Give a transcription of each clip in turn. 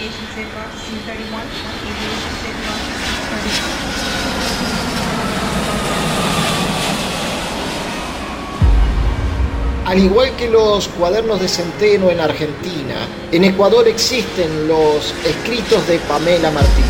Aviation Safe Box C-31, Aviation Safe Box C-31. Al igual que los cuadernos de centeno en Argentina, en Ecuador existen los escritos de Pamela Martínez.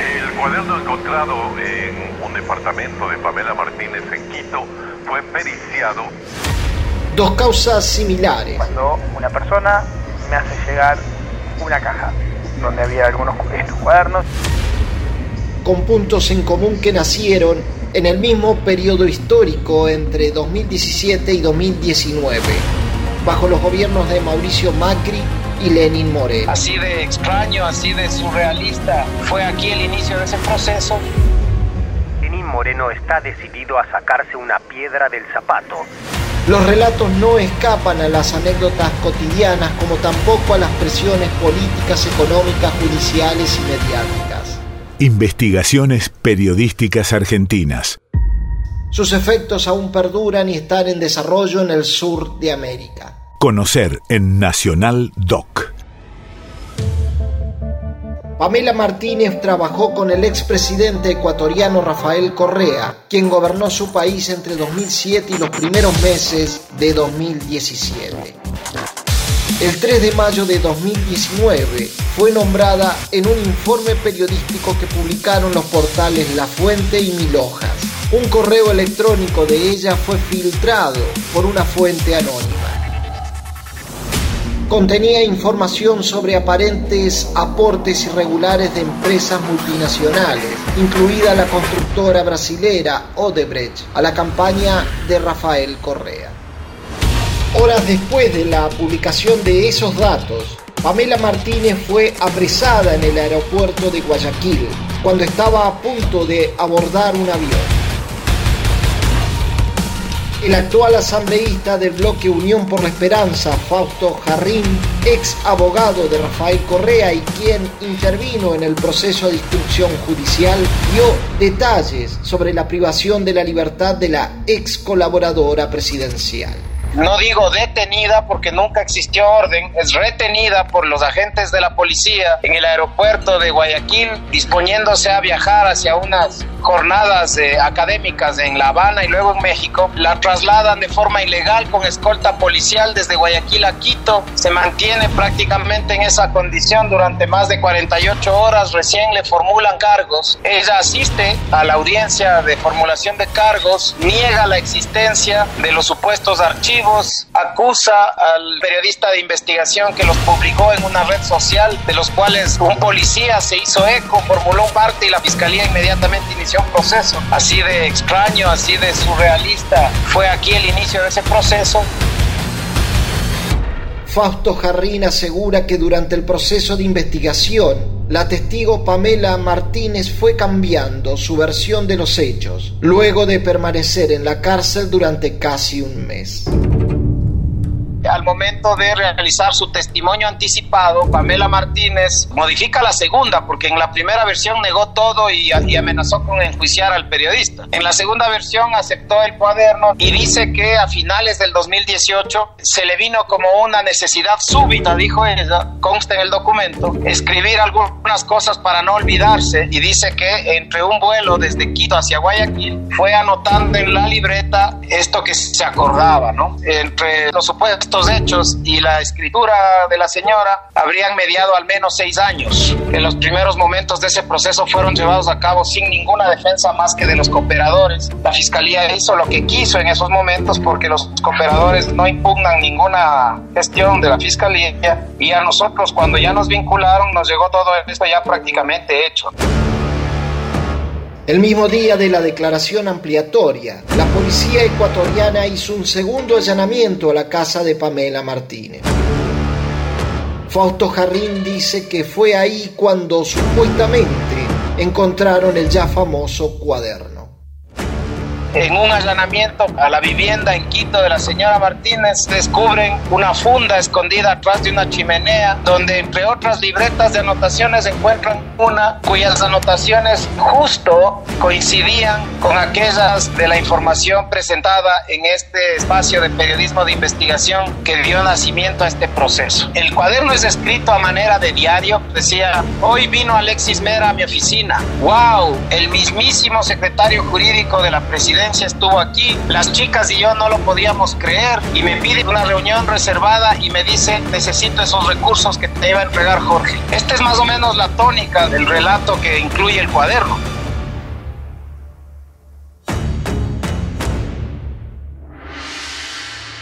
El cuaderno encontrado en un departamento de Pamela Martínez en Quito fue periciado. Dos causas similares. Cuando una persona me hace llegar una caja donde había algunos estos cuadernos. Con puntos en común que nacieron en el mismo periodo histórico entre 2017 y 2019, bajo los gobiernos de Mauricio Macri y Lenin Moreno. Así de extraño, así de surrealista fue aquí el inicio de ese proceso. Lenin Moreno está decidido a sacarse una piedra del zapato. Los relatos no escapan a las anécdotas cotidianas como tampoco a las presiones políticas, económicas, judiciales y mediáticas. Investigaciones Periodísticas Argentinas. Sus efectos aún perduran y están en desarrollo en el sur de América. Conocer en Nacional Doc. Pamela Martínez trabajó con el expresidente ecuatoriano Rafael Correa, quien gobernó su país entre 2007 y los primeros meses de 2017. El 3 de mayo de 2019 fue nombrada en un informe periodístico que publicaron los portales La Fuente y Mil Hojas. Un correo electrónico de ella fue filtrado por una fuente anónima. Contenía información sobre aparentes aportes irregulares de empresas multinacionales, incluida la constructora brasilera Odebrecht, a la campaña de Rafael Correa. Horas después de la publicación de esos datos, Pamela Martínez fue apresada en el aeropuerto de Guayaquil cuando estaba a punto de abordar un avión. El actual asambleísta del bloque Unión por la Esperanza, Fausto Jarrín, ex abogado de Rafael Correa y quien intervino en el proceso de instrucción judicial, dio detalles sobre la privación de la libertad de la ex colaboradora presidencial no digo detenida porque nunca existió orden, es retenida por los agentes de la policía en el aeropuerto de Guayaquil, disponiéndose a viajar hacia unas jornadas eh, académicas en La Habana y luego en México. La trasladan de forma ilegal con escolta policial desde Guayaquil a Quito. Se mantiene prácticamente en esa condición durante más de 48 horas. Recién le formulan cargos. Ella asiste a la audiencia de formulación de cargos, niega la existencia de los supuestos archivos acusa al periodista de investigación que los publicó en una red social, de los cuales un policía se hizo eco, formuló parte y la fiscalía inmediatamente inició un proceso. Así de extraño, así de surrealista fue aquí el inicio de ese proceso. Fausto Jarrín asegura que durante el proceso de investigación, la testigo Pamela Martínez fue cambiando su versión de los hechos, luego de permanecer en la cárcel durante casi un mes al momento de realizar su testimonio anticipado, Pamela Martínez modifica la segunda, porque en la primera versión negó todo y, amenazó con enjuiciar al periodista. En la segunda versión aceptó el cuaderno y dice que a finales del 2018 se le vino como una necesidad súbita, dijo ella, consta en el documento, escribir algunas cosas para no olvidarse y dice que entre un vuelo desde Quito hacia Guayaquil fue anotando en la libreta esto que se acordaba, ¿no? Entre los supuestos hechos y la escritura de la señora habrían mediado al menos seis años. En los primeros momentos de ese proceso fueron llevados a cabo sin ninguna defensa más que de los cooperadores. La fiscalía hizo lo que quiso en esos momentos porque los cooperadores no impugnan ninguna gestión de la fiscalía y a nosotros cuando ya nos vincularon nos llegó todo esto ya prácticamente hecho. El mismo día de la declaración ampliatoria, la policía ecuatoriana hizo un segundo allanamiento a la casa de Pamela Martínez. Fausto Jarrín dice que fue ahí cuando supuestamente encontraron el ya famoso cuaderno. En un allanamiento a la vivienda en Quito de la señora Martínez, descubren una funda escondida atrás de una chimenea, donde entre otras libretas de anotaciones encuentran una cuyas anotaciones justo coincidían con aquellas de la información presentada en este espacio de periodismo de investigación que dio nacimiento a este proceso. El cuaderno es escrito a manera de diario, decía, hoy vino Alexis Mera a mi oficina. ¡Wow! El mismísimo secretario jurídico de la presidencia estuvo aquí. Las chicas y yo no lo podíamos creer y me pide una reunión reservada y me dice, necesito esos recursos que te iba a entregar Jorge. Esta es más o menos la tónica del relato que incluye el cuaderno.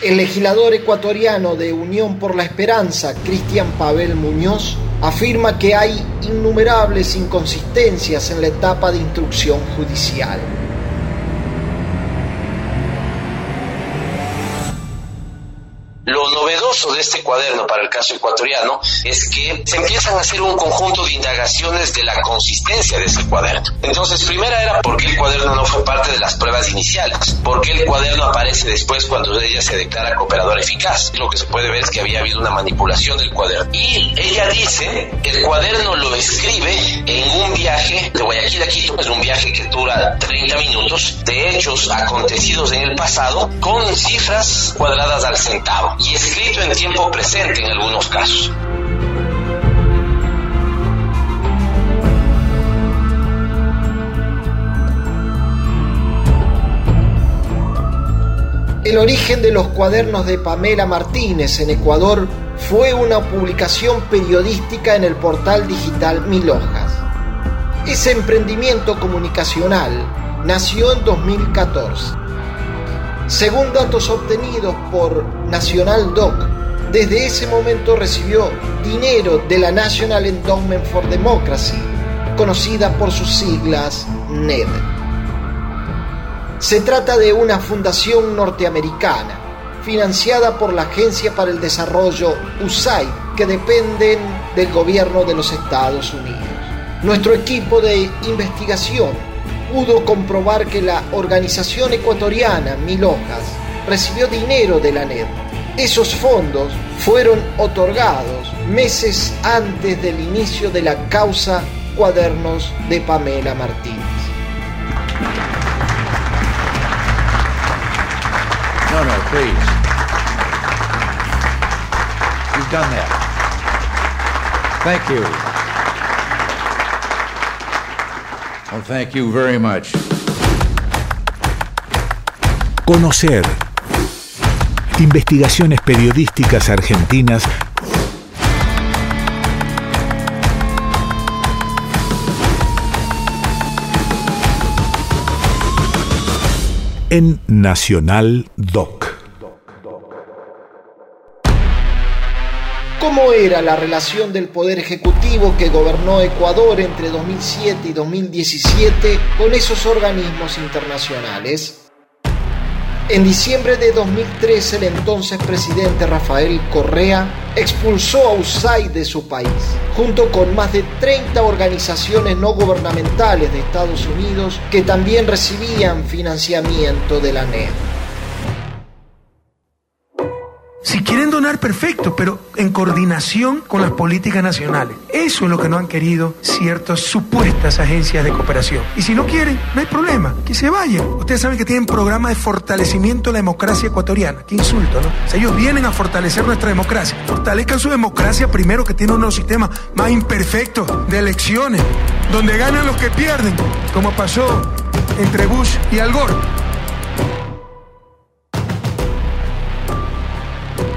El legislador ecuatoriano de Unión por la Esperanza, Cristian Pavel Muñoz, afirma que hay innumerables inconsistencias en la etapa de instrucción judicial. Novedoso de este cuaderno para el caso ecuatoriano es que se empiezan a hacer un conjunto de indagaciones de la consistencia de ese cuaderno. Entonces, primera era por qué el cuaderno no fue parte de las pruebas iniciales, por qué el cuaderno aparece después cuando ella se declara cooperadora eficaz. Lo que se puede ver es que había habido una manipulación del cuaderno. Y ella dice, el cuaderno lo escribe en un viaje de Guayaquil a Quito, es un viaje que dura 30 minutos, de hechos acontecidos en el pasado, con cifras cuadradas al centavo y escrito en tiempo presente en algunos casos. El origen de los cuadernos de Pamela Martínez en Ecuador fue una publicación periodística en el portal digital Mil Hojas. Ese emprendimiento comunicacional nació en 2014 según datos obtenidos por National Doc, desde ese momento recibió dinero de la National Endowment for Democracy, conocida por sus siglas NED. Se trata de una fundación norteamericana, financiada por la Agencia para el Desarrollo USAID, que dependen del gobierno de los Estados Unidos. Nuestro equipo de investigación pudo comprobar que la organización ecuatoriana Mil Hojas recibió dinero de la NED. Esos fondos fueron otorgados meses antes del inicio de la causa Cuadernos de Pamela Martínez. No, no, please. You've done that. Thank you. Well, thank you very much. Conocer. Investigaciones periodísticas argentinas en Nacional Doc. ¿Cómo era la relación del Poder Ejecutivo que gobernó Ecuador entre 2007 y 2017 con esos organismos internacionales? En diciembre de 2013, el entonces presidente Rafael Correa expulsó a USAID de su país, junto con más de 30 organizaciones no gubernamentales de Estados Unidos que también recibían financiamiento de la NED. Perfecto, pero en coordinación con las políticas nacionales. Eso es lo que no han querido ciertas supuestas agencias de cooperación. Y si no quieren, no hay problema, que se vayan. Ustedes saben que tienen programas de fortalecimiento de la democracia ecuatoriana. Qué insulto, ¿no? O sea, ellos vienen a fortalecer nuestra democracia. Fortalezcan su democracia primero, que tiene uno de sistemas más imperfectos de elecciones, donde ganan los que pierden, como pasó entre Bush y Al Gore.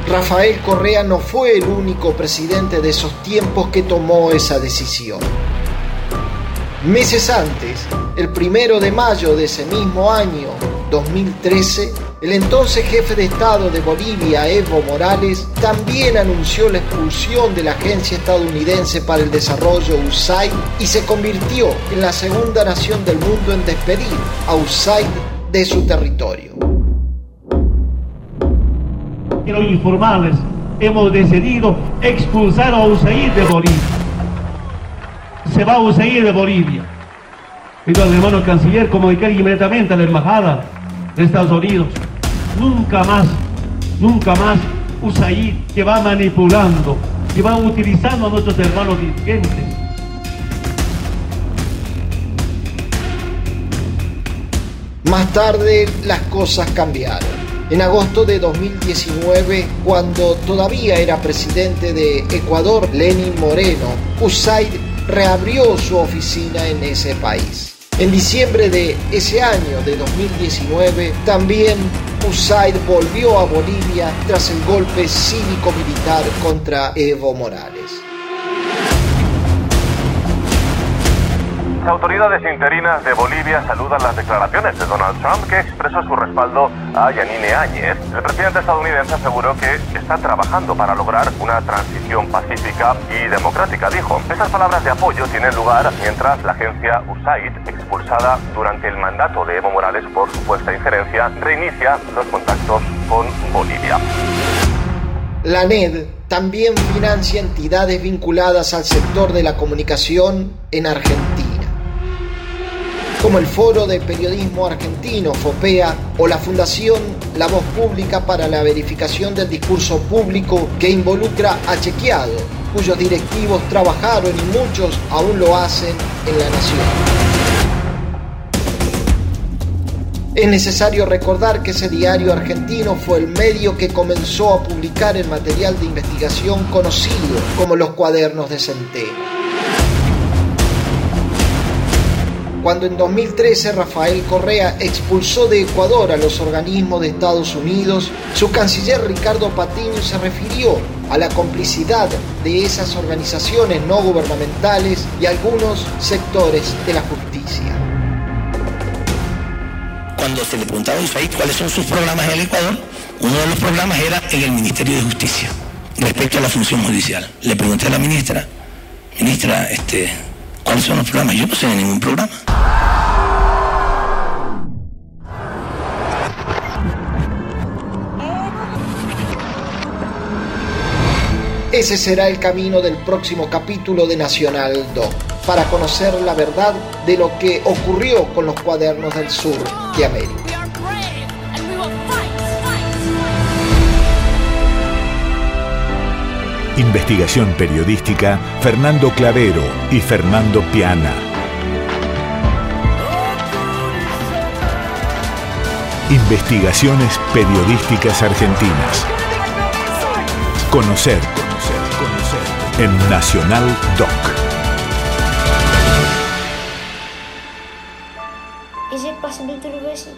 Rafael Correa no fue el único presidente de esos tiempos que tomó esa decisión. Meses antes, el primero de mayo de ese mismo año, 2013, el entonces jefe de Estado de Bolivia, Evo Morales, también anunció la expulsión de la Agencia Estadounidense para el Desarrollo USAID y se convirtió en la segunda nación del mundo en despedir a USAID de su territorio quiero informarles, hemos decidido expulsar a USAID de Bolivia. Se va a USAID de Bolivia. Al hermano canciller comunicar inmediatamente a la embajada de Estados Unidos. Nunca más, nunca más USAID que va manipulando, que va utilizando a nuestros hermanos dirigentes. Más tarde las cosas cambiaron. En agosto de 2019, cuando todavía era presidente de Ecuador, Lenin Moreno, USAID reabrió su oficina en ese país. En diciembre de ese año de 2019, también USAID volvió a Bolivia tras el golpe cívico-militar contra Evo Morales. Las autoridades interinas de Bolivia saludan las declaraciones de Donald Trump que expresó su respaldo a Yanine Áñez. El presidente estadounidense aseguró que está trabajando para lograr una transición pacífica y democrática, dijo. Estas palabras de apoyo tienen lugar mientras la agencia USAID, expulsada durante el mandato de Evo Morales por supuesta injerencia, reinicia los contactos con Bolivia. La NED también financia entidades vinculadas al sector de la comunicación en Argentina como el Foro de Periodismo Argentino, FOPEA, o la Fundación La Voz Pública para la Verificación del Discurso Público que involucra a Chequeado, cuyos directivos trabajaron y muchos aún lo hacen en la nación. Es necesario recordar que ese diario argentino fue el medio que comenzó a publicar el material de investigación conocido como los cuadernos de Centeno. Cuando en 2013 Rafael Correa expulsó de Ecuador a los organismos de Estados Unidos, su canciller Ricardo Patiño se refirió a la complicidad de esas organizaciones no gubernamentales y algunos sectores de la justicia. Cuando se le preguntaba a cuáles son sus programas en el Ecuador, uno de los programas era en el Ministerio de Justicia, respecto a la función judicial. Le pregunté a la ministra, ministra, este, ¿cuáles son los programas? Yo no sé de ningún programa. Ese será el camino del próximo capítulo de Nacional 2, para conocer la verdad de lo que ocurrió con los cuadernos del sur de América. Investigación periodística Fernando Clavero y Fernando Piana. Investigaciones periodísticas argentinas. Conocer en Nacional Doc. Is it possible to reverse it?